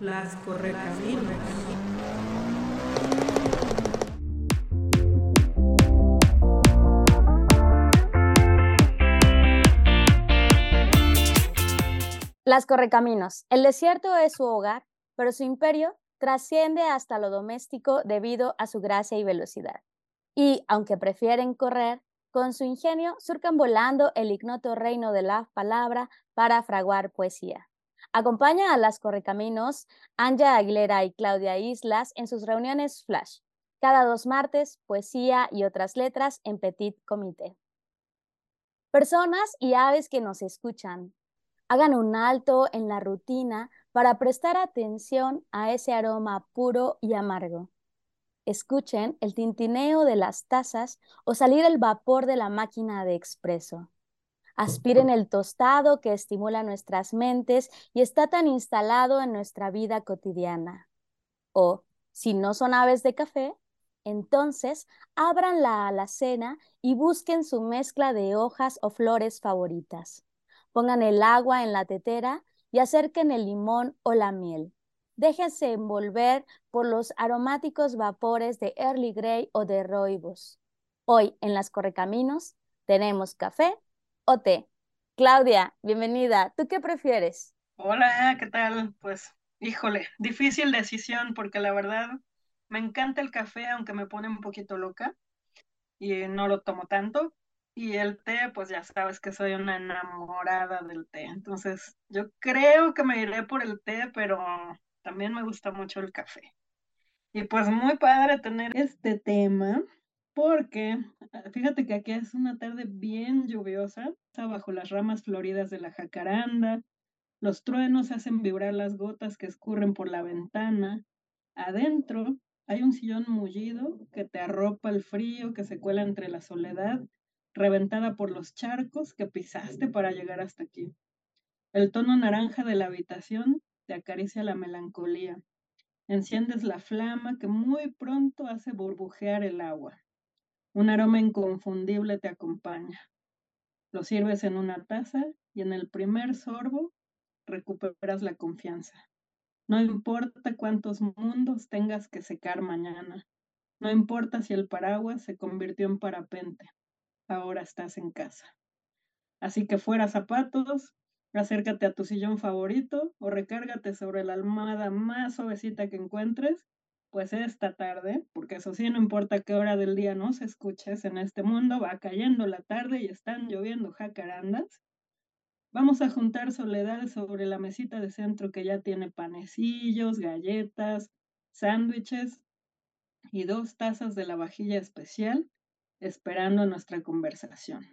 Las correcaminos. Las correcaminos. El desierto es su hogar, pero su imperio trasciende hasta lo doméstico debido a su gracia y velocidad. Y, aunque prefieren correr, con su ingenio surcan volando el ignoto reino de la palabra para fraguar poesía. Acompaña a las correcaminos Anja Aguilera y Claudia Islas en sus reuniones Flash. Cada dos martes, poesía y otras letras en Petit Comité. Personas y aves que nos escuchan, hagan un alto en la rutina para prestar atención a ese aroma puro y amargo. Escuchen el tintineo de las tazas o salir el vapor de la máquina de expreso. Aspiren el tostado que estimula nuestras mentes y está tan instalado en nuestra vida cotidiana. O, si no son aves de café, entonces abran la alacena y busquen su mezcla de hojas o flores favoritas. Pongan el agua en la tetera y acerquen el limón o la miel. Déjense envolver por los aromáticos vapores de Early Grey o de Rooibos. Hoy en Las Correcaminos tenemos café o té. Claudia, bienvenida. ¿Tú qué prefieres? Hola, ¿qué tal? Pues, híjole, difícil decisión porque la verdad me encanta el café, aunque me pone un poquito loca y no lo tomo tanto, y el té, pues ya sabes que soy una enamorada del té. Entonces, yo creo que me iré por el té, pero también me gusta mucho el café. Y pues muy padre tener este tema, porque ah, fíjate que aquí es una tarde bien lluviosa, está bajo las ramas floridas de la jacaranda, los truenos hacen vibrar las gotas que escurren por la ventana, adentro hay un sillón mullido que te arropa el frío que se cuela entre la soledad reventada por los charcos que pisaste para llegar hasta aquí. El tono naranja de la habitación te acaricia la melancolía. Enciendes la flama que muy pronto hace burbujear el agua. Un aroma inconfundible te acompaña. Lo sirves en una taza y en el primer sorbo recuperas la confianza. No importa cuántos mundos tengas que secar mañana. No importa si el paraguas se convirtió en parapente ahora estás en casa. Así que fuera zapatos, acércate a tu sillón favorito o recárgate sobre la almohada más suavecita que encuentres, pues esta tarde, porque eso sí, no importa qué hora del día nos escuches en este mundo, va cayendo la tarde y están lloviendo jacarandas. Vamos a juntar soledades sobre la mesita de centro que ya tiene panecillos, galletas, sándwiches y dos tazas de la vajilla especial esperando nuestra conversación.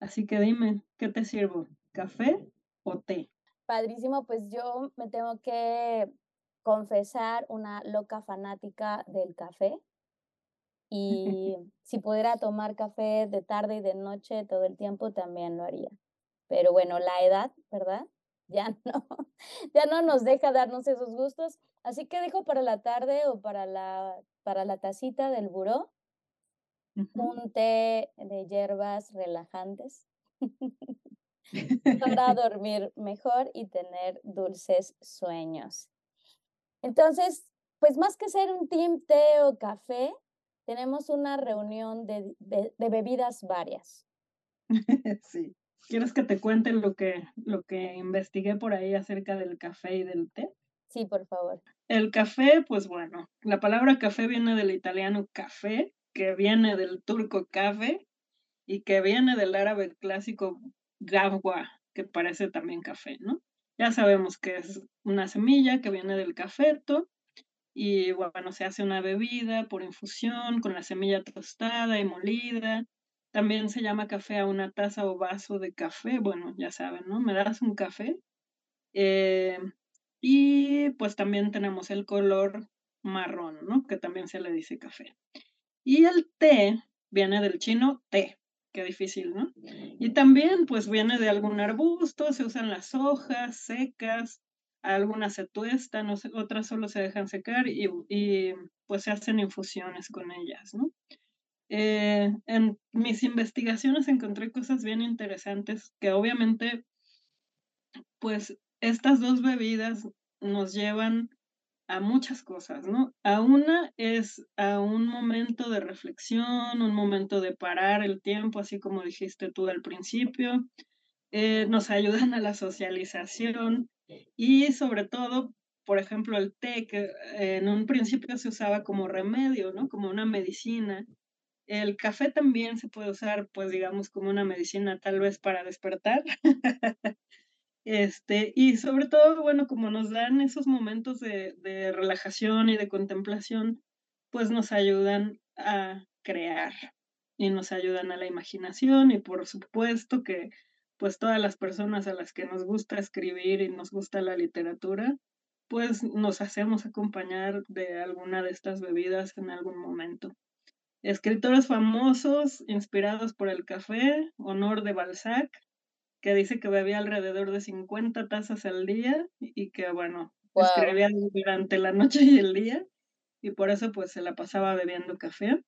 Así que dime, ¿qué te sirvo? ¿Café o té? Padrísimo, pues yo me tengo que confesar una loca fanática del café. Y si pudiera tomar café de tarde y de noche todo el tiempo, también lo haría. Pero bueno, la edad, ¿verdad? Ya no, ya no nos deja darnos esos gustos. Así que dejo para la tarde o para la, para la tacita del buró un té de hierbas relajantes para dormir mejor y tener dulces sueños. Entonces, pues más que ser un team té o café, tenemos una reunión de, de, bebidas varias. Sí. ¿Quieres que te cuente lo que, lo que investigué por ahí acerca del café y del té? Sí, por favor. El café, pues bueno, la palabra café viene del italiano café, que viene del turco café y que viene del árabe clásico gawwa, que parece también café, ¿no? Ya sabemos que es una semilla que viene del cafeto y bueno, se hace una bebida por infusión con la semilla tostada y molida. También se llama café a una taza o vaso de café. Bueno, ya saben, ¿no? Me das un café. Eh, y pues también tenemos el color marrón, ¿no? Que también se le dice café. Y el té viene del chino té, qué difícil, ¿no? Y también pues viene de algún arbusto, se usan las hojas secas, algunas se tuestan, otras solo se dejan secar y, pues se hacen infusiones con ellas, ¿no? Eh, en mis investigaciones encontré cosas bien interesantes que obviamente pues estas dos bebidas nos llevan a muchas cosas, ¿no? A una es a un momento de reflexión, un momento de parar el tiempo, así como dijiste tú al principio. Eh, nos ayudan a la socialización y sobre todo, por ejemplo, el té, que en un principio se usaba como remedio, ¿no? Como una medicina. El café también se puede usar, pues digamos, como una medicina tal vez para despertar. Este, y sobre todo, bueno, como nos dan esos momentos de, de relajación y de contemplación, pues nos ayudan a crear y nos ayudan a la imaginación y por supuesto que pues todas las personas a las que nos gusta escribir y nos gusta la literatura, pues nos hacemos acompañar de alguna de estas bebidas en algún momento. Escritores famosos inspirados por el café, Honor de Balzac, que dice que bebía alrededor de 50 tazas al día y que, bueno, escribía durante la noche y el día y por eso pues se la pasaba bebiendo café.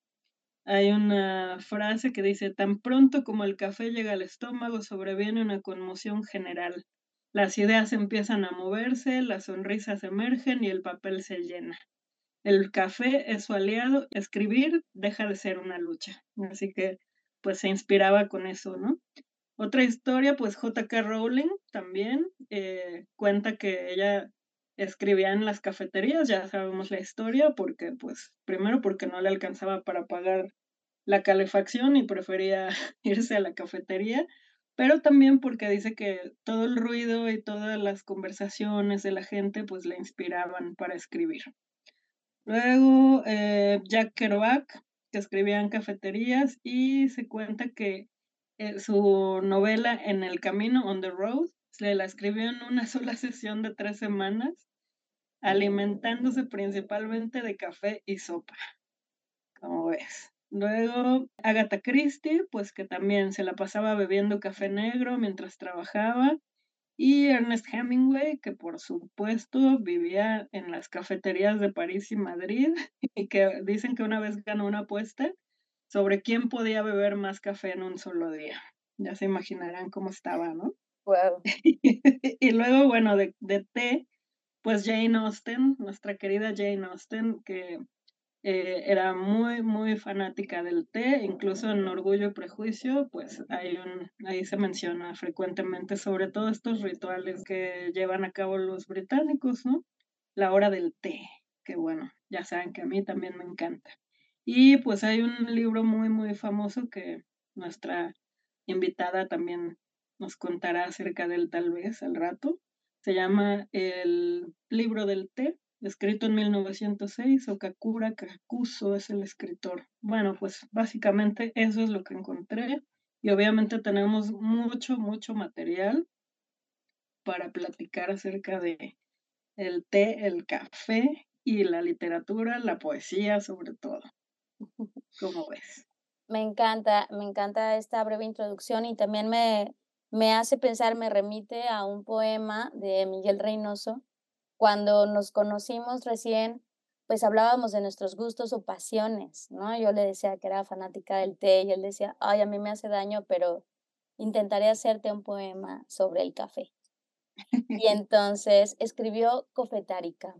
Hay una frase que dice, tan pronto como el café llega al estómago, sobreviene una conmoción general. Las ideas empiezan a moverse, las sonrisas emergen y el papel se llena. El café es su aliado, escribir deja de ser una lucha. Así que pues se inspiraba con eso, ¿no? Otra historia, pues J.K. Rowling también eh, cuenta que ella escribía en las cafeterías, ya sabemos la historia, porque pues primero porque no le alcanzaba para pagar la calefacción y prefería irse a la cafetería, pero también porque dice que todo el ruido y todas las conversaciones de la gente pues le inspiraban para escribir. Luego eh, Jack Kerouac, que escribía en cafeterías y se cuenta que su novela En el camino, On the Road, se la escribió en una sola sesión de tres semanas, alimentándose principalmente de café y sopa. Como ves. Luego Agatha Christie, pues que también se la pasaba bebiendo café negro mientras trabajaba. Y Ernest Hemingway, que por supuesto vivía en las cafeterías de París y Madrid, y que dicen que una vez ganó una apuesta sobre quién podía beber más café en un solo día. Ya se imaginarán cómo estaba, ¿no? Wow. y luego, bueno, de, de, té, pues Jane Austen, nuestra querida Jane Austen, que eh, era muy, muy fanática del té, incluso en Orgullo y Prejuicio, pues hay un, ahí se menciona frecuentemente sobre todo estos rituales que llevan a cabo los británicos, ¿no? La hora del té, que bueno, ya saben que a mí también me encanta. Y pues hay un libro muy, muy famoso que nuestra invitada también nos contará acerca de él tal vez al rato. Se llama El libro del té, escrito en 1906. Okakura Kakuso es el escritor. Bueno, pues básicamente eso es lo que encontré. Y obviamente tenemos mucho, mucho material para platicar acerca de el té, el café y la literatura, la poesía sobre todo. ¿Cómo ves? Me encanta, me encanta esta breve introducción y también me, me hace pensar, me remite a un poema de Miguel Reynoso. Cuando nos conocimos recién, pues hablábamos de nuestros gustos o pasiones, ¿no? Yo le decía que era fanática del té y él decía, ay, a mí me hace daño, pero intentaré hacerte un poema sobre el café. Y entonces escribió Cofetárica.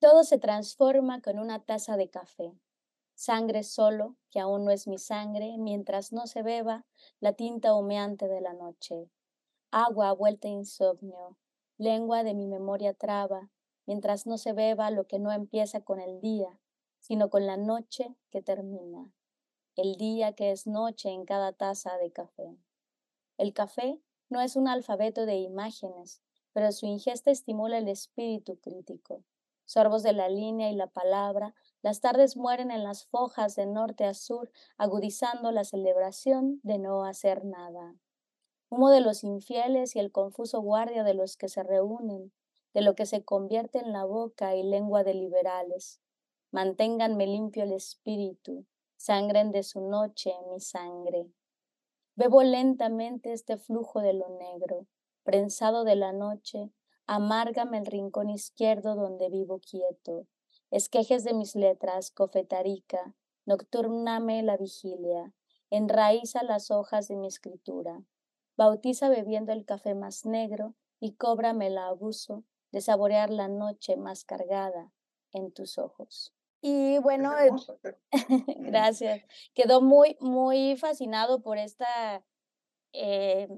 Todo se transforma con una taza de café. Sangre solo, que aún no es mi sangre, mientras no se beba la tinta humeante de la noche. Agua vuelta insomnio, lengua de mi memoria traba, mientras no se beba lo que no empieza con el día, sino con la noche que termina. El día que es noche en cada taza de café. El café no es un alfabeto de imágenes, pero su ingesta estimula el espíritu crítico sorbos de la línea y la palabra, las tardes mueren en las fojas de norte a sur, agudizando la celebración de no hacer nada. Humo de los infieles y el confuso guardia de los que se reúnen, de lo que se convierte en la boca y lengua de liberales. Manténganme limpio el espíritu, sangren de su noche mi sangre. Bebo lentamente este flujo de lo negro, prensado de la noche, amárgame el rincón izquierdo donde vivo quieto. Esquejes de mis letras, cofetarica, nocturname la vigilia, enraiza las hojas de mi escritura. Bautiza bebiendo el café más negro y cóbrame el abuso de saborear la noche más cargada en tus ojos. Y bueno, eh, gracias. Quedó muy, muy fascinado por esta eh,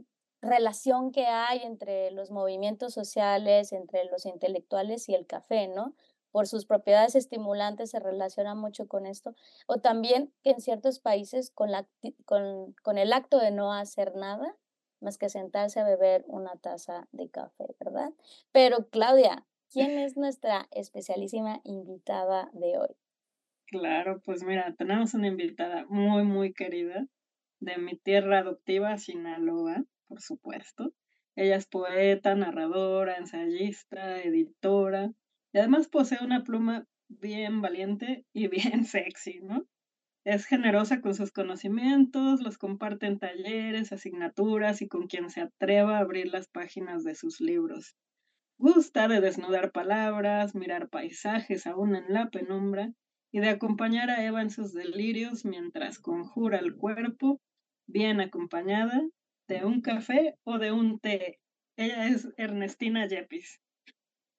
relación que hay entre los movimientos sociales, entre los intelectuales y el café, ¿no? Por sus propiedades estimulantes se relaciona mucho con esto. O también que en ciertos países con, la, con, con el acto de no hacer nada, más que sentarse a beber una taza de café, ¿verdad? Pero Claudia, ¿quién es nuestra especialísima invitada de hoy? Claro, pues mira, tenemos una invitada muy, muy querida de mi tierra adoptiva, Sinaloa, por supuesto. Ella es poeta, narradora, ensayista, editora y además posee una pluma bien valiente y bien sexy, ¿no? Es generosa con sus conocimientos, los comparte en talleres, asignaturas y con quien se atreva a abrir las páginas de sus libros. Gusta de desnudar palabras, mirar paisajes aún en la penumbra y de acompañar a Eva en sus delirios mientras conjura el cuerpo, bien acompañada de un café o de un té. Ella es Ernestina Yepis.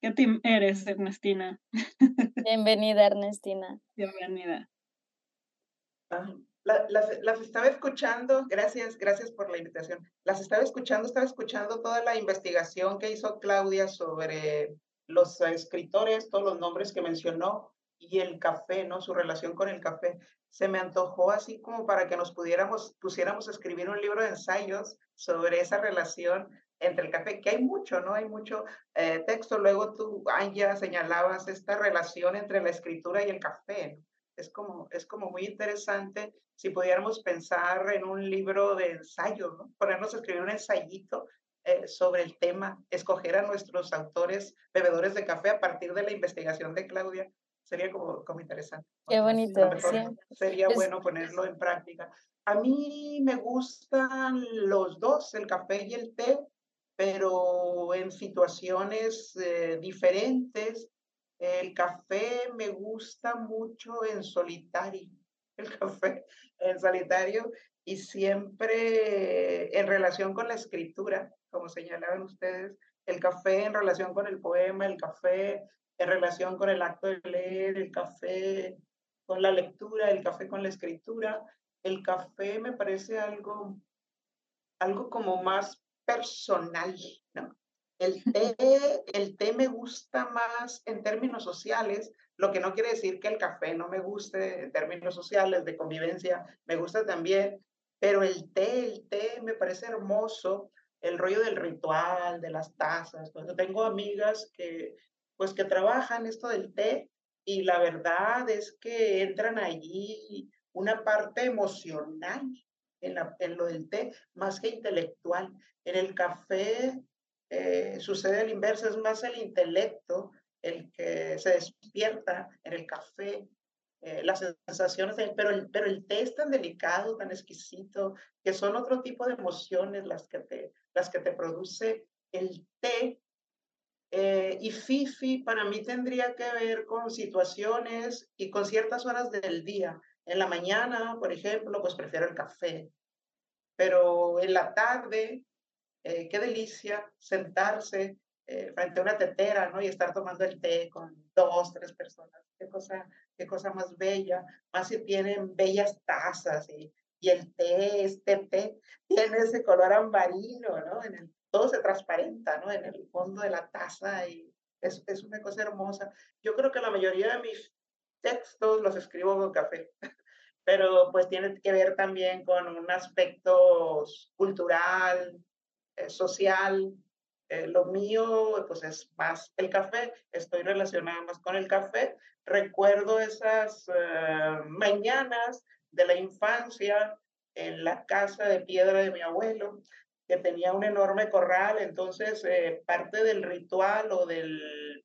¿Qué team eres, Ernestina? Bienvenida, Ernestina. Bienvenida. Ah, las, estaba escuchando, gracias, gracias por la invitación. Las estaba escuchando, estaba escuchando toda la investigación que hizo Claudia sobre los escritores, todos los nombres que mencionó y el café, ¿no? Su relación con el café. Se me antojó así como para que nos pudiéramos, pusiéramos a escribir un libro de ensayos sobre esa relación entre el café, que hay mucho, ¿no? Hay mucho eh, texto. Luego tú, Anja, señalabas esta relación entre la escritura y el café, ¿no? es como, es como muy interesante si pudiéramos pensar en un libro de ensayo, ¿no? ponernos a escribir un ensayito eh, sobre el tema, escoger a nuestros autores bebedores de café a partir de la investigación de Claudia, sería como, como interesante. Qué bonito. Sería pues bueno ponerlo en práctica. A mí me gustan los dos, el café y el té, pero en situaciones eh, diferentes el café me gusta mucho en solitario, el café en solitario y siempre en relación con la escritura, como señalaban ustedes, el café en relación con el poema, el café en relación con el acto de leer, el café con la lectura, el café con la escritura. El café me parece algo, algo como más personal, ¿no? El té, el té me gusta más en términos sociales, lo que no quiere decir que el café no me guste en términos sociales, de convivencia, me gusta también, pero el té, el té me parece hermoso, el rollo del ritual, de las tazas. Pues, tengo amigas que, pues, que trabajan esto del té y la verdad es que entran allí una parte emocional en, en lo del té, más que intelectual. En el café eh, sucede al inverso, es más el intelecto el que se despierta en el café, eh, las sensaciones, pero, el, pero el té es tan delicado, tan exquisito, que son otro tipo de emociones las que te, las que te produce el té. Eh, y Fifi para mí tendría que ver con situaciones y con ciertas horas del día. En la mañana, por ejemplo, pues prefiero el café, pero en la tarde eh, qué delicia sentarse eh, frente a una tetera, ¿no? Y estar tomando el té con dos, tres personas. Qué cosa, qué cosa más bella. Más si tienen bellas tazas y, y el té, este té, tiene ese color ambarino, ¿no? En el, todo se transparenta, ¿no? En el fondo de la taza y es, es una cosa hermosa. Yo creo que la mayoría de mis textos los escribo con café pero pues tiene que ver también con un aspecto cultural, eh, social. Eh, lo mío, pues es más el café, estoy relacionada más con el café. Recuerdo esas eh, mañanas de la infancia en la casa de piedra de mi abuelo, que tenía un enorme corral, entonces parte del ritual o del,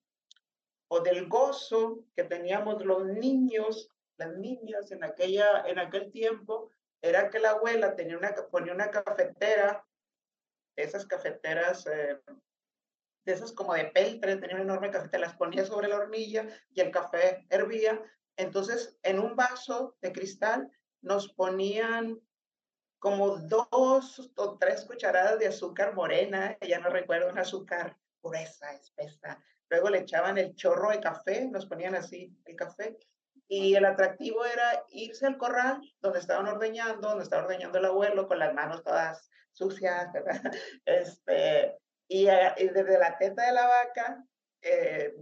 o del gozo que teníamos los niños, las niñas en, aquella, en aquel tiempo, era que la abuela tenía una, ponía una cafetera esas cafeteras, eh, de esas como de peltre, tenía una enorme cafetera, las ponía sobre la hornilla y el café hervía. Entonces, en un vaso de cristal nos ponían como dos o tres cucharadas de azúcar morena, ya no recuerdo, un azúcar, gruesa, espesa. Luego le echaban el chorro de café, nos ponían así el café. Y el atractivo era irse al corral donde estaban ordeñando, donde estaba ordeñando el abuelo con las manos todas sucias, ¿verdad? Este, y, y desde la teta de la vaca eh,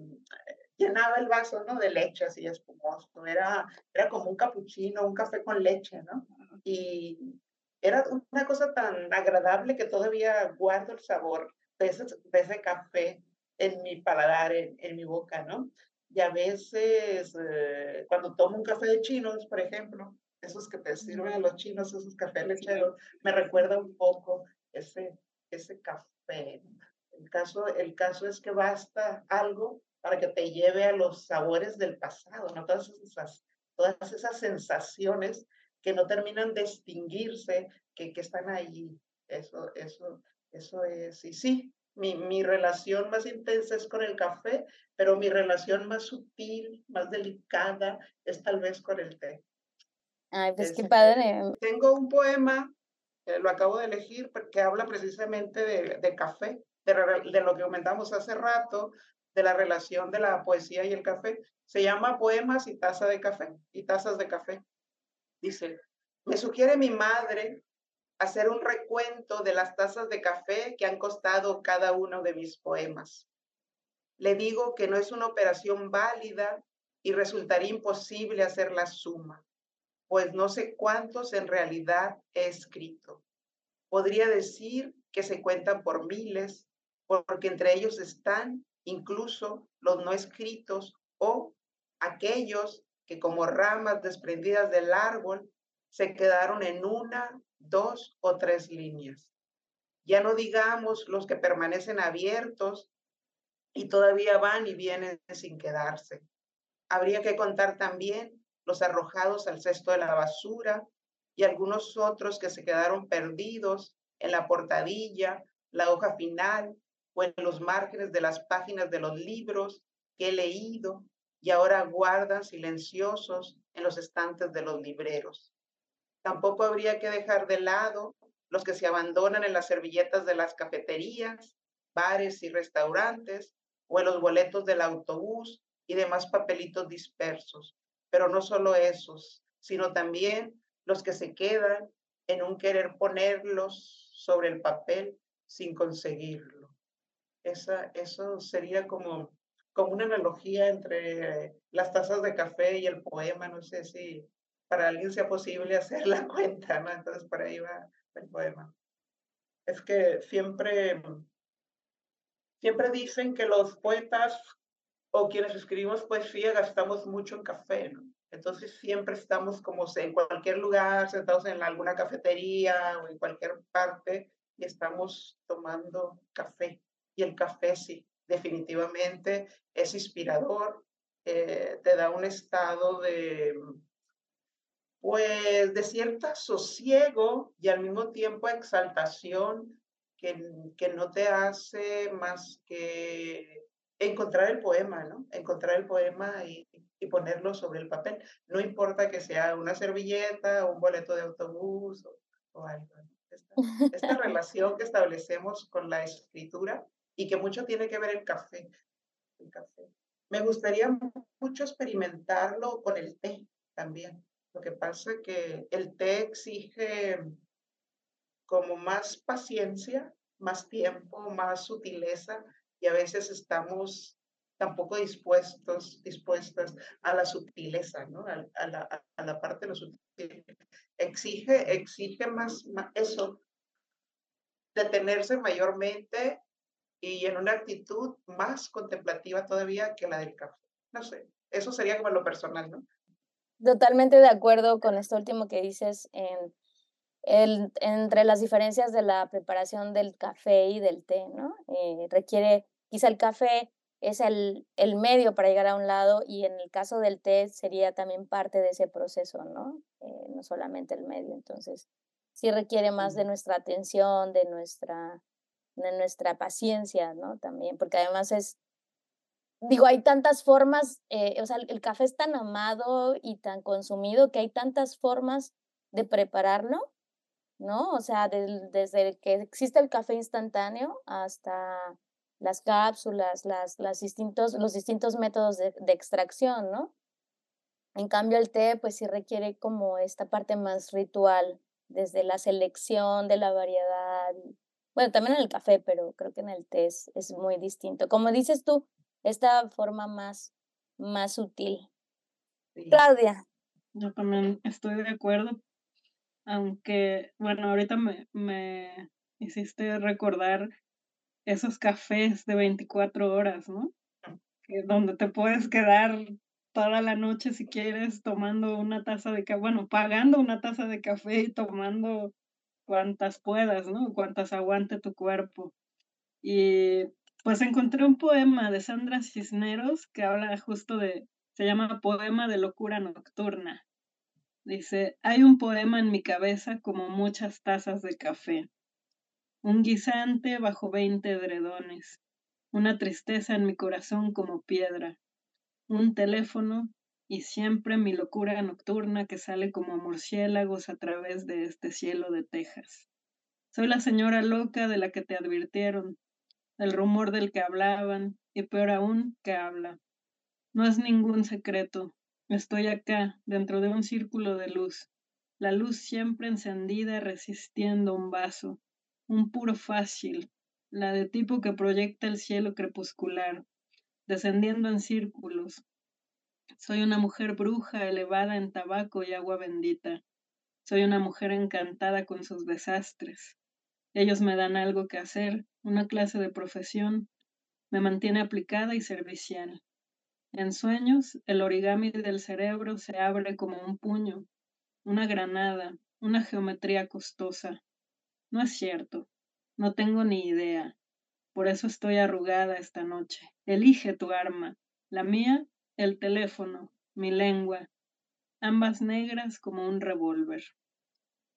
llenaba el vaso, ¿no? De leche así espumoso. Era, era como un capuchino, un café con leche, ¿no? Y era una cosa tan agradable que todavía guardo el sabor de ese, de ese café en mi paladar, en, en, mi boca, ¿no? Y a veces, eh, cuando tomo un café de chinos, por ejemplo, esos que te sirven los chinos, esos cafés lecheros, me recuerda un poco ese, ese café. El caso, el caso es que basta algo para que te lleve a los sabores del pasado, ¿no? Todas esas, todas esas sensaciones que no terminan de extinguirse, que, que están ahí. Eso, eso, eso es. Y sí, mi, mi, relación más intensa es con el café, pero mi relación más sutil, más delicada, es tal vez con el té. Ay, pues qué padre. Tengo un poema, que lo acabo de elegir, que habla precisamente de, de café, de, de, lo que comentamos hace rato, de la relación de la poesía y el café. Se llama Poemas y taza de café y tazas de café. Dice, me sugiere mi madre hacer un recuento de las tazas de café que han costado cada uno de mis poemas. Le digo que no es una operación válida y resultaría imposible hacer la suma, pues no sé cuántos en realidad he escrito. Podría decir que se cuentan por miles, porque entre ellos están incluso los no escritos o aquellos que como ramas desprendidas del árbol se quedaron en una, dos o tres líneas. Ya no digamos los que permanecen abiertos y todavía van y vienen sin quedarse. Habría que contar también los arrojados al cesto de la basura y algunos otros que se quedaron perdidos en la portadilla, la hoja final o en los márgenes de las páginas de los libros que he leído y ahora guardan silenciosos en los estantes de los libreros. Tampoco habría que dejar de lado los que se abandonan en las servilletas de las cafeterías, bares y restaurantes o en los boletos del autobús y demás papelitos dispersos. Pero no solo esos, sino también los que se quedan en un querer ponerlos sobre el papel sin conseguirlo. Esa, eso sería como, como una analogía entre las tazas de café y el poema. No sé si para alguien sea posible hacer la cuenta, ¿no? Entonces por ahí va el poema. Es que siempre, siempre dicen que los poetas o quienes escribimos poesía gastamos mucho en café, ¿no? Entonces siempre estamos como en cualquier lugar, sentados en alguna cafetería o en cualquier parte y estamos tomando café y el café sí, definitivamente es inspirador, eh, te da un estado de, pues, de cierto sosiego y al mismo tiempo exaltación que, que no te hace más que encontrar el poema, ¿no? Encontrar el poema y, y, ponerlo sobre el papel. No importa que sea una servilleta, un boleto de autobús o, o algo. Esta, esta relación que establecemos con la escritura y que mucho tiene que ver el café. El café. Me gustaría mucho experimentarlo con el té también. Lo que pasa es que el té exige como más paciencia, más tiempo, más sutileza y a veces estamos tampoco dispuestos, dispuestas a la sutileza, ¿no? A, la, a la, parte de lo sutil. Exige, exige más, más eso, detenerse mayormente y en una actitud más contemplativa todavía que la del café. No sé, eso sería como lo personal, ¿no? Totalmente de acuerdo con esto último que dices en el, entre las diferencias de la preparación del café y del té, ¿no? Eh, requiere, quizá el café es el, el medio para llegar a un lado y en el caso del té sería también parte de ese proceso, ¿no? Eh, no solamente el medio, entonces sí requiere más de nuestra atención, de nuestra de nuestra paciencia, ¿no? También, porque además es, digo, hay tantas formas, eh, o sea, el café es tan amado y tan consumido que hay tantas formas de prepararlo, ¿no? O sea, desde que existe el café instantáneo hasta las cápsulas, las, las distintos, los distintos métodos de, de extracción, ¿no? En cambio, el té, pues sí requiere como esta parte más ritual, desde la selección de la variedad. Bueno, también en el café, pero creo que en el té es, es muy distinto. Como dices tú, esta forma más, más sutil. Claudia. Yo también estoy de acuerdo, aunque, bueno, ahorita me, me hiciste recordar esos cafés de 24 horas, ¿no? Que, donde te puedes quedar toda la noche si quieres tomando una taza de café, bueno, pagando una taza de café y tomando cuantas puedas, ¿no? Cuantas aguante tu cuerpo. Y pues encontré un poema de Sandra Cisneros que habla justo de, se llama Poema de Locura Nocturna. Dice, hay un poema en mi cabeza como muchas tazas de café, un guisante bajo veinte edredones, una tristeza en mi corazón como piedra, un teléfono y siempre mi locura nocturna que sale como murciélagos a través de este cielo de Texas. Soy la señora loca de la que te advirtieron, el rumor del que hablaban y peor aún que habla. No es ningún secreto, estoy acá, dentro de un círculo de luz, la luz siempre encendida resistiendo un vaso, un puro fácil, la de tipo que proyecta el cielo crepuscular, descendiendo en círculos. Soy una mujer bruja elevada en tabaco y agua bendita. Soy una mujer encantada con sus desastres. Ellos me dan algo que hacer, una clase de profesión. Me mantiene aplicada y servicial. En sueños, el origami del cerebro se abre como un puño, una granada, una geometría costosa. No es cierto. No tengo ni idea. Por eso estoy arrugada esta noche. Elige tu arma. La mía, el teléfono, mi lengua, ambas negras como un revólver.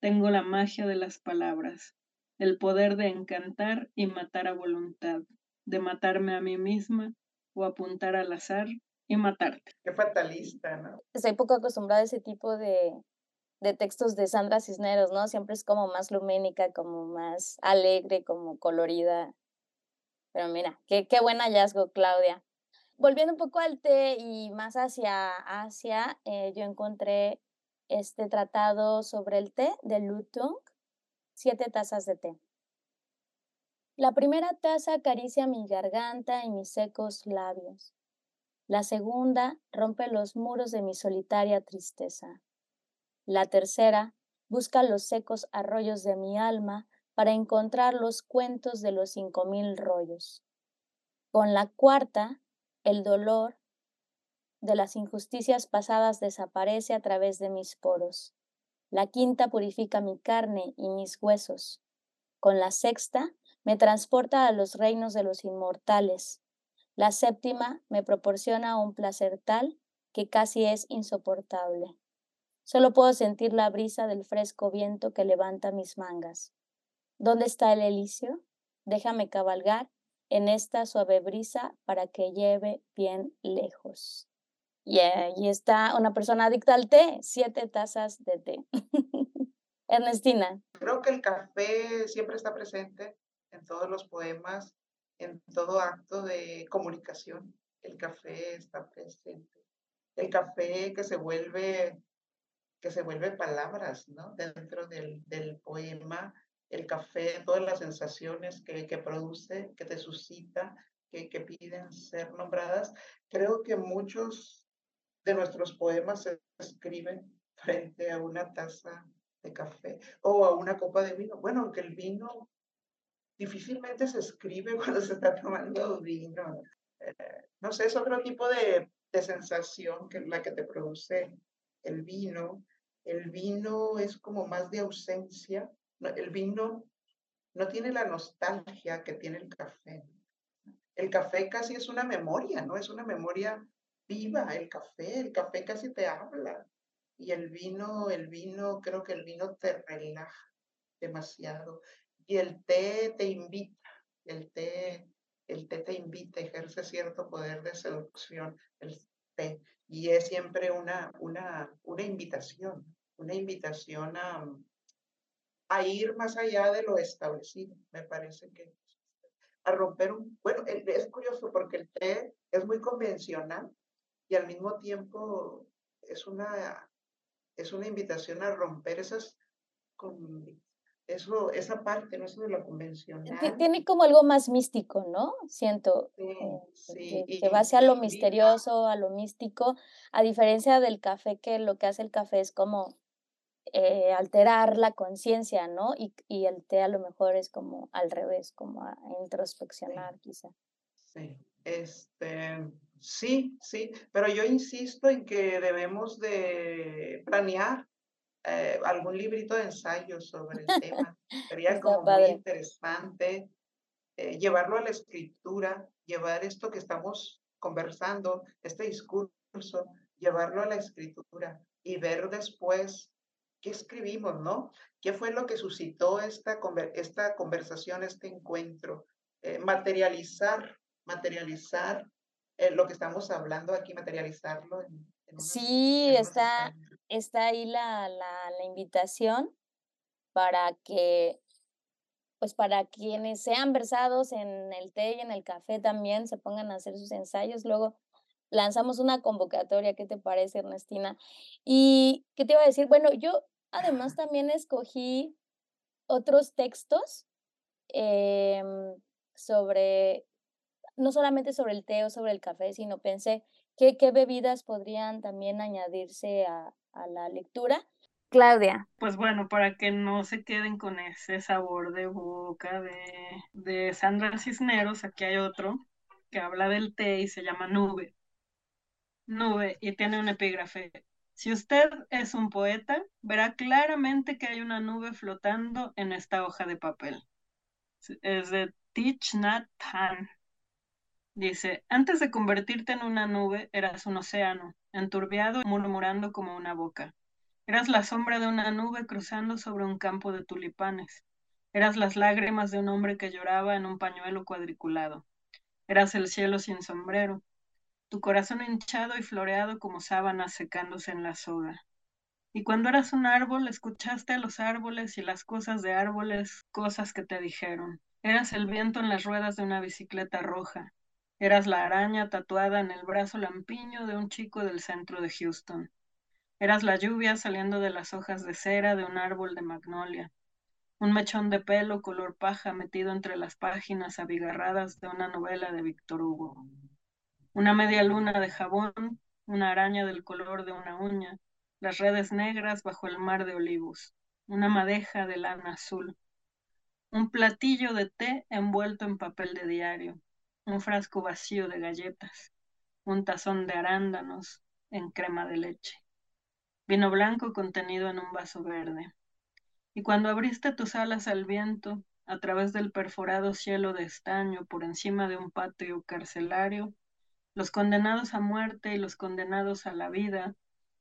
Tengo la magia de las palabras, el poder de encantar y matar a voluntad, de matarme a mí misma o apuntar al azar y matarte. Qué fatalista, ¿no? Estoy poco acostumbrada a ese tipo de, de textos de Sandra Cisneros, ¿no? Siempre es como más lumínica, como más alegre, como colorida. Pero mira, qué, qué buen hallazgo, Claudia. Volviendo un poco al té y más hacia Asia, eh, yo encontré este tratado sobre el té de Lutung, siete tazas de té. La primera taza acaricia mi garganta y mis secos labios. La segunda rompe los muros de mi solitaria tristeza. La tercera busca los secos arroyos de mi alma para encontrar los cuentos de los cinco mil rollos. Con la cuarta, el dolor de las injusticias pasadas desaparece a través de mis poros. La quinta purifica mi carne y mis huesos. Con la sexta, me transporta a los reinos de los inmortales. La séptima me proporciona un placer tal que casi es insoportable. Solo puedo sentir la brisa del fresco viento que levanta mis mangas. ¿Dónde está el elicio? Déjame cabalgar en esta suave brisa para que lleve bien lejos. Y ahí está una persona adicta al té, siete tazas de té. Ernestina. Creo que el café siempre está presente en todos los poemas, en todo acto de comunicación. El café está presente. El café que se vuelve, que se vuelve palabras, ¿no? Dentro del, del poema el café, todas las sensaciones que, que produce, que te suscita, que, que, piden ser nombradas. Creo que muchos de nuestros poemas se escriben frente a una taza de café o a una copa de vino. Bueno, aunque el vino difícilmente se escribe cuando se está tomando vino. Eh, no sé, es otro tipo de, de sensación que la que te produce el vino. El vino es como más de ausencia, el vino no tiene la nostalgia que tiene el café. El café casi es una memoria, ¿no? Es una memoria viva, el café, el café casi te habla. Y el vino, el vino, creo que el vino te relaja demasiado. Y el té te invita, el té, el té te invita, ejerce cierto poder de seducción, el té. Y es siempre una, una, una invitación, una invitación a, a ir más allá de lo establecido. Me parece que a romper un, bueno, es curioso porque el té es muy convencional y al mismo tiempo es una, es una invitación a romper esas, eso, esa parte, ¿no? Eso de lo convencional. Tiene como algo más místico, ¿no? Siento sí, eh, que, va hacia lo misterioso, a lo místico, a diferencia del café, que lo que hace el café es como eh, alterar la conciencia, ¿no? Y, y, el té a lo mejor es como al revés, como a introspeccionar quizá. Sí, este, sí, sí, pero yo insisto en que debemos de planear eh, algún librito de ensayos sobre el tema. Sería como muy interesante eh, llevarlo a la escritura, llevar esto que estamos conversando, este discurso, llevarlo a la escritura y ver después qué escribimos, ¿no? ¿Qué fue lo que suscitó esta, esta conversación, este encuentro? Eh, materializar, materializar lo que estamos hablando aquí, materializarlo en, sí, está, está ahí la, la, la invitación para que, pues para quienes sean versados en el té y en el café también se pongan a hacer sus ensayos. Luego lanzamos una convocatoria, ¿qué te parece, Ernestina? Y, ¿qué te iba a decir? Bueno, yo además también escogí otros textos em, sobre, no solamente sobre el té o sobre el café, sino pensé ¿Qué, qué bebidas podrían también añadirse a, a la lectura? Claudia. Pues bueno, para que no se queden con ese sabor de boca de, de Sandra Cisneros, aquí hay otro que habla del té y se llama Nube. Nube y tiene un epígrafe. Si usted es un poeta, verá claramente que hay una nube flotando en esta hoja de papel. Es de Thich Nhat Hanh. Dice, antes de convertirte en una nube, eras un océano, enturbiado y murmurando como una boca. Eras la sombra de una nube cruzando sobre un campo de tulipanes. Eras las lágrimas de un hombre que lloraba en un pañuelo cuadriculado. Eras el cielo sin sombrero, tu corazón hinchado y floreado como sábanas secándose en la soga. Y cuando eras un árbol, escuchaste a los árboles y las cosas de árboles, cosas que te dijeron. Eras el viento en las ruedas de una bicicleta roja, Eras la araña tatuada en el brazo lampiño de un chico del centro de Houston. Eras la lluvia saliendo de las hojas de cera de un árbol de magnolia. Un mechón de pelo color paja metido entre las páginas abigarradas de una novela de Víctor Hugo. Una media luna de jabón, una araña del color de una uña, las redes negras bajo el mar de olivos, una madeja de lana azul, un platillo de té envuelto en papel de diario, un frasco vacío de galletas, un tazón de arándanos en crema de leche, vino blanco contenido en un vaso verde. Y cuando abriste tus alas al viento, a través del perforado cielo de estaño por encima de un patio carcelario, los condenados a muerte y los condenados a la vida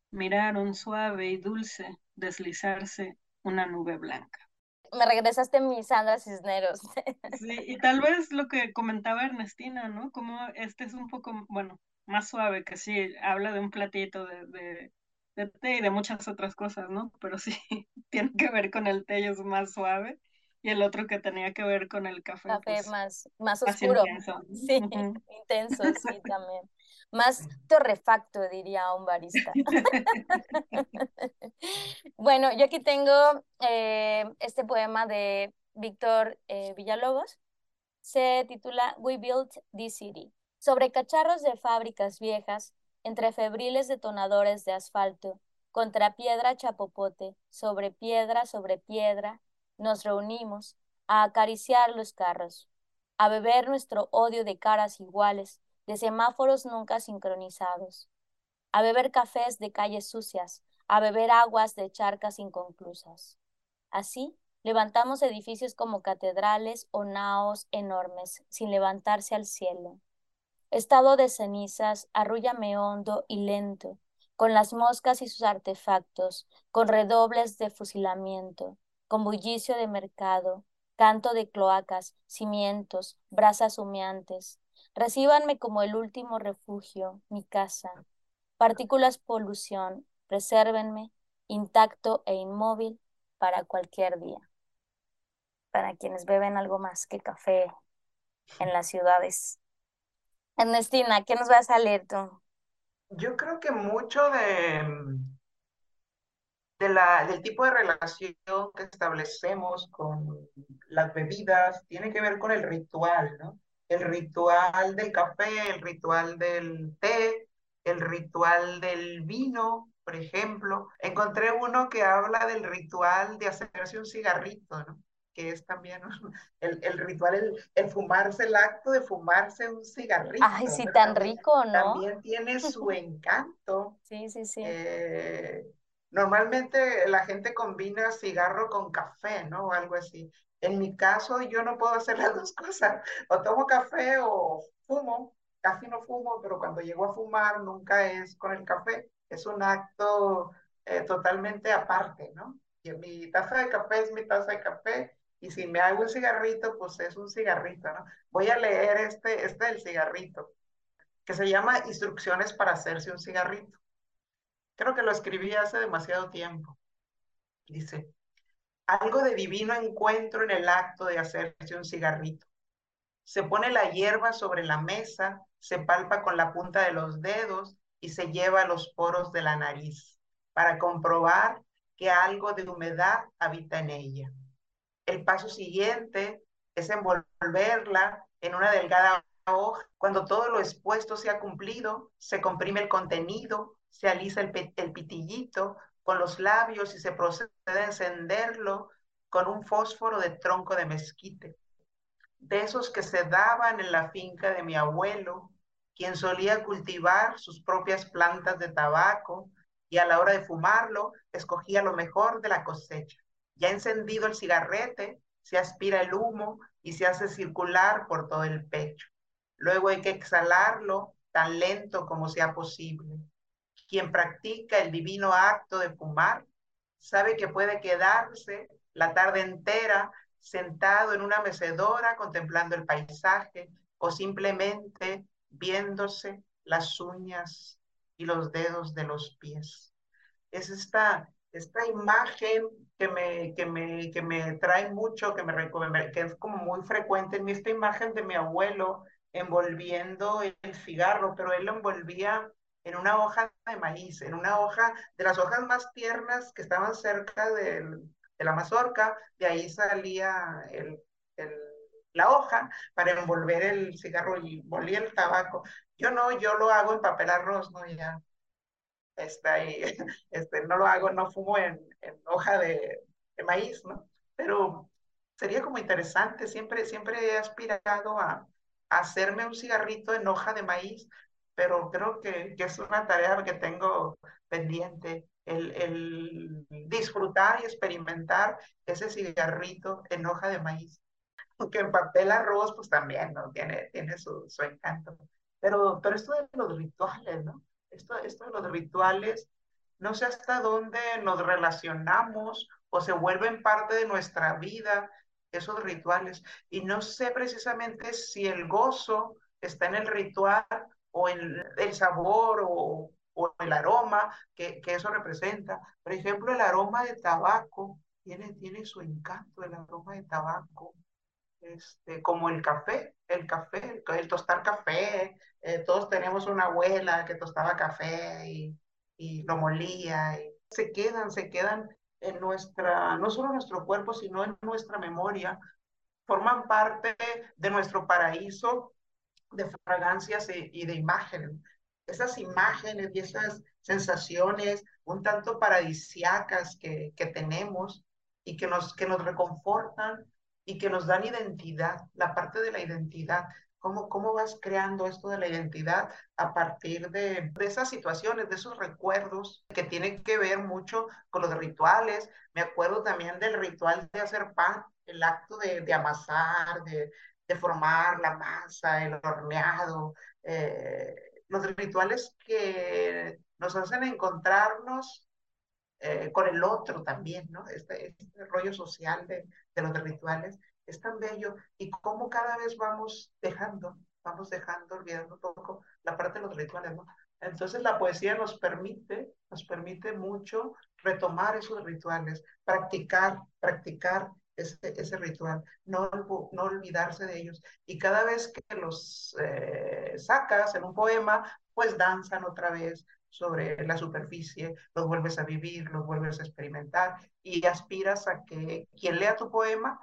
miraron suave y dulce deslizarse una nube blanca me regresaste mi Sandra Cisneros. Sí, y tal vez lo que comentaba Ernestina, ¿no? Como este es un poco, bueno, más suave, que sí, habla de un platito de, de, té y de muchas otras cosas, ¿no? Pero sí, tiene que ver con el té y es más suave. Y el otro que tenía que ver con el café. Café pues, más, más oscuro. Sí, intenso, sí, también. Más torrefacto, diría un barista. bueno, yo aquí tengo eh, este poema de Víctor eh, Villalobos. Se titula We Built This City. Sobre cacharros de fábricas viejas, entre febriles detonadores de asfalto, contra piedra chapopote, sobre piedra, sobre piedra, nos reunimos a acariciar los carros, a beber nuestro odio de caras iguales, de semáforos nunca sincronizados, a beber cafés de calles sucias, a beber aguas de charcas inconclusas. Así, levantamos edificios como catedrales o naos enormes, sin levantarse al cielo. Estado de cenizas, arrúllame hondo y lento, con las moscas y sus artefactos, con redobles de fusilamiento, con bullicio de mercado, canto de cloacas, cimientos, brasas humeantes, Recíbanme como el último refugio, mi casa. Partículas polución, presérvenme intacto e inmóvil para cualquier día. Para quienes beben algo más que café en las ciudades. Ernestina, ¿qué nos vas a leer tú? Yo creo que mucho de, de la, del tipo de relación que establecemos con las bebidas tiene que ver con el ritual, ¿no? El ritual del café, el ritual del té, el ritual del vino, por ejemplo. Encontré uno que habla del ritual de hacerse un cigarrito, ¿no? que es también el, el ritual, el, el, fumarse, el acto de fumarse un cigarrito. Ay, sí, tan rico, ¿no? También tiene su encanto. Sí, sí, sí. Eh, normalmente la gente combina cigarro con café, ¿no? O algo así. En mi caso, yo no puedo hacer las dos cosas. O tomo café o fumo. Casi no fumo, pero cuando llego a fumar nunca es con el café. Es un acto eh, totalmente aparte, ¿no? Y mi taza de café es mi taza de café y si me hago un cigarrito, pues es un cigarrito, ¿no? Voy a leer este, este del cigarrito, que se llama Instrucciones para hacerse un cigarrito. Creo que lo escribí hace demasiado tiempo. Dice, algo de divino encuentro en el acto de hacerse un cigarrito. Se pone la hierba sobre la mesa, se palpa con la punta de los dedos y se lleva a los poros de la nariz para comprobar que algo de humedad habita en ella. El paso siguiente es envolverla en una delgada hoja. Cuando todo lo expuesto se ha cumplido, se comprime el contenido, se alisa el, el pitillito con los labios y se procede a encenderlo con un fósforo de tronco de mezquite. De esos que se daban en la finca de mi abuelo, quien solía cultivar sus propias plantas de tabaco y a la hora de fumarlo escogía lo mejor de la cosecha. Ya encendido el cigarrete, se aspira el humo y se hace circular por todo el pecho. Luego hay que exhalarlo tan lento como sea posible. Quien practica el divino acto de fumar sabe que puede quedarse la tarde entera sentado en una mecedora contemplando el paisaje o simplemente viéndose las uñas y los dedos de los pies. Es esta esta imagen que me, que me, que me trae mucho, que, me, que es como muy frecuente en mí, esta imagen de mi abuelo envolviendo el cigarro, pero él lo envolvía en una hoja de maíz, en una hoja de las hojas más tiernas que estaban cerca del, de la mazorca, de ahí salía el, la hoja para envolver el cigarro y volía el tabaco. Yo no, yo lo hago en papel arroz, ¿no? Ya está este, no lo hago, no fumo en, hoja de, de, maíz, ¿no? Pero sería como interesante, siempre, siempre he aspirado a, hacerme un cigarrito en hoja de maíz, pero creo que, que es una tarea que tengo pendiente, el, el, disfrutar y experimentar ese cigarrito en hoja de maíz. Aunque en papel arroz, pues también, ¿no? Tiene, tiene su, su encanto. Pero, pero esto de los rituales, ¿no? esto, esto de los rituales, no sé hasta dónde nos relacionamos o se vuelven parte de nuestra vida esos rituales. Y no sé precisamente si el gozo está en el ritual o en el sabor o, o el aroma que, que, eso representa. Por ejemplo, el aroma de tabaco tiene, tiene su encanto, el aroma de tabaco este, como el café, el café, el, tostar café. Eh, todos tenemos una abuela que tostaba café y, y lo molía. Se quedan, se quedan en nuestra, no solo en nuestro cuerpo, sino en nuestra memoria. Forman parte de nuestro paraíso de fragancias y, de imágenes. Esas imágenes y esas sensaciones un tanto paradisiacas que, que tenemos y que nos, que nos reconfortan y que nos dan identidad, la parte de la identidad. ¿Cómo, cómo vas creando esto de la identidad a partir de, de esas situaciones, de esos recuerdos que tienen que ver mucho con los rituales? Me acuerdo también del ritual de hacer pan, el acto de, de amasar, de, de, formar la masa, el horneado, eh, los rituales que nos hacen encontrarnos eh, con el otro también, ¿no? Este, este rollo social de, los rituales es tan bello y cómo cada vez vamos dejando, vamos dejando, olvidando un poco la parte de los rituales, ¿no? Entonces la poesía nos permite, nos permite mucho retomar esos rituales, practicar, practicar ese, ritual, no, no olvidarse de ellos. Y cada vez que los eh, sacas en un poema, pues danzan otra vez sobre la superficie, los vuelves a vivir, los vuelves a experimentar y aspiras a que quien lea tu poema,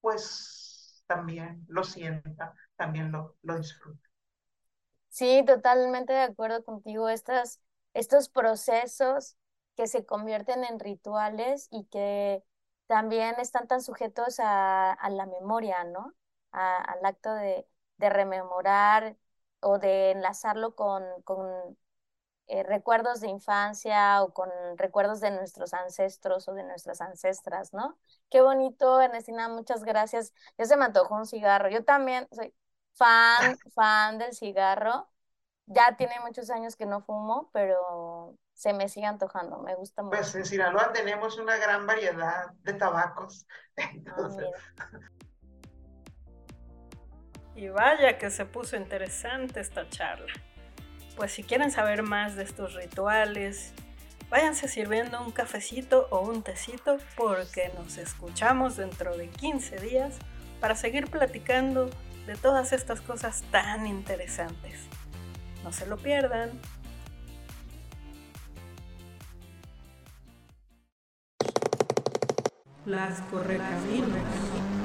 pues también lo sienta, también lo, lo disfrute. Sí, totalmente de acuerdo contigo. Estas, estos procesos que se convierten en rituales y que también están tan sujetos a, la memoria, ¿no? al acto de, rememorar o de enlazarlo con, eh, recuerdos de infancia o con recuerdos de nuestros ancestros o de nuestras ancestras, ¿no? Qué bonito, Ernestina, muchas gracias. Ya se me antojó un cigarro. Yo también soy fan, fan del cigarro. Ya tiene muchos años que no fumo, pero se me sigue antojando, me gusta mucho. Pues en Sinaloa tenemos una gran variedad de tabacos. Y vaya que se puso interesante esta charla. Pues si quieren saber más de estos rituales, váyanse sirviendo un cafecito o un tecito porque nos escuchamos dentro de 15 días para seguir platicando de todas estas cosas tan interesantes. No se lo pierdan. Las correcaminos.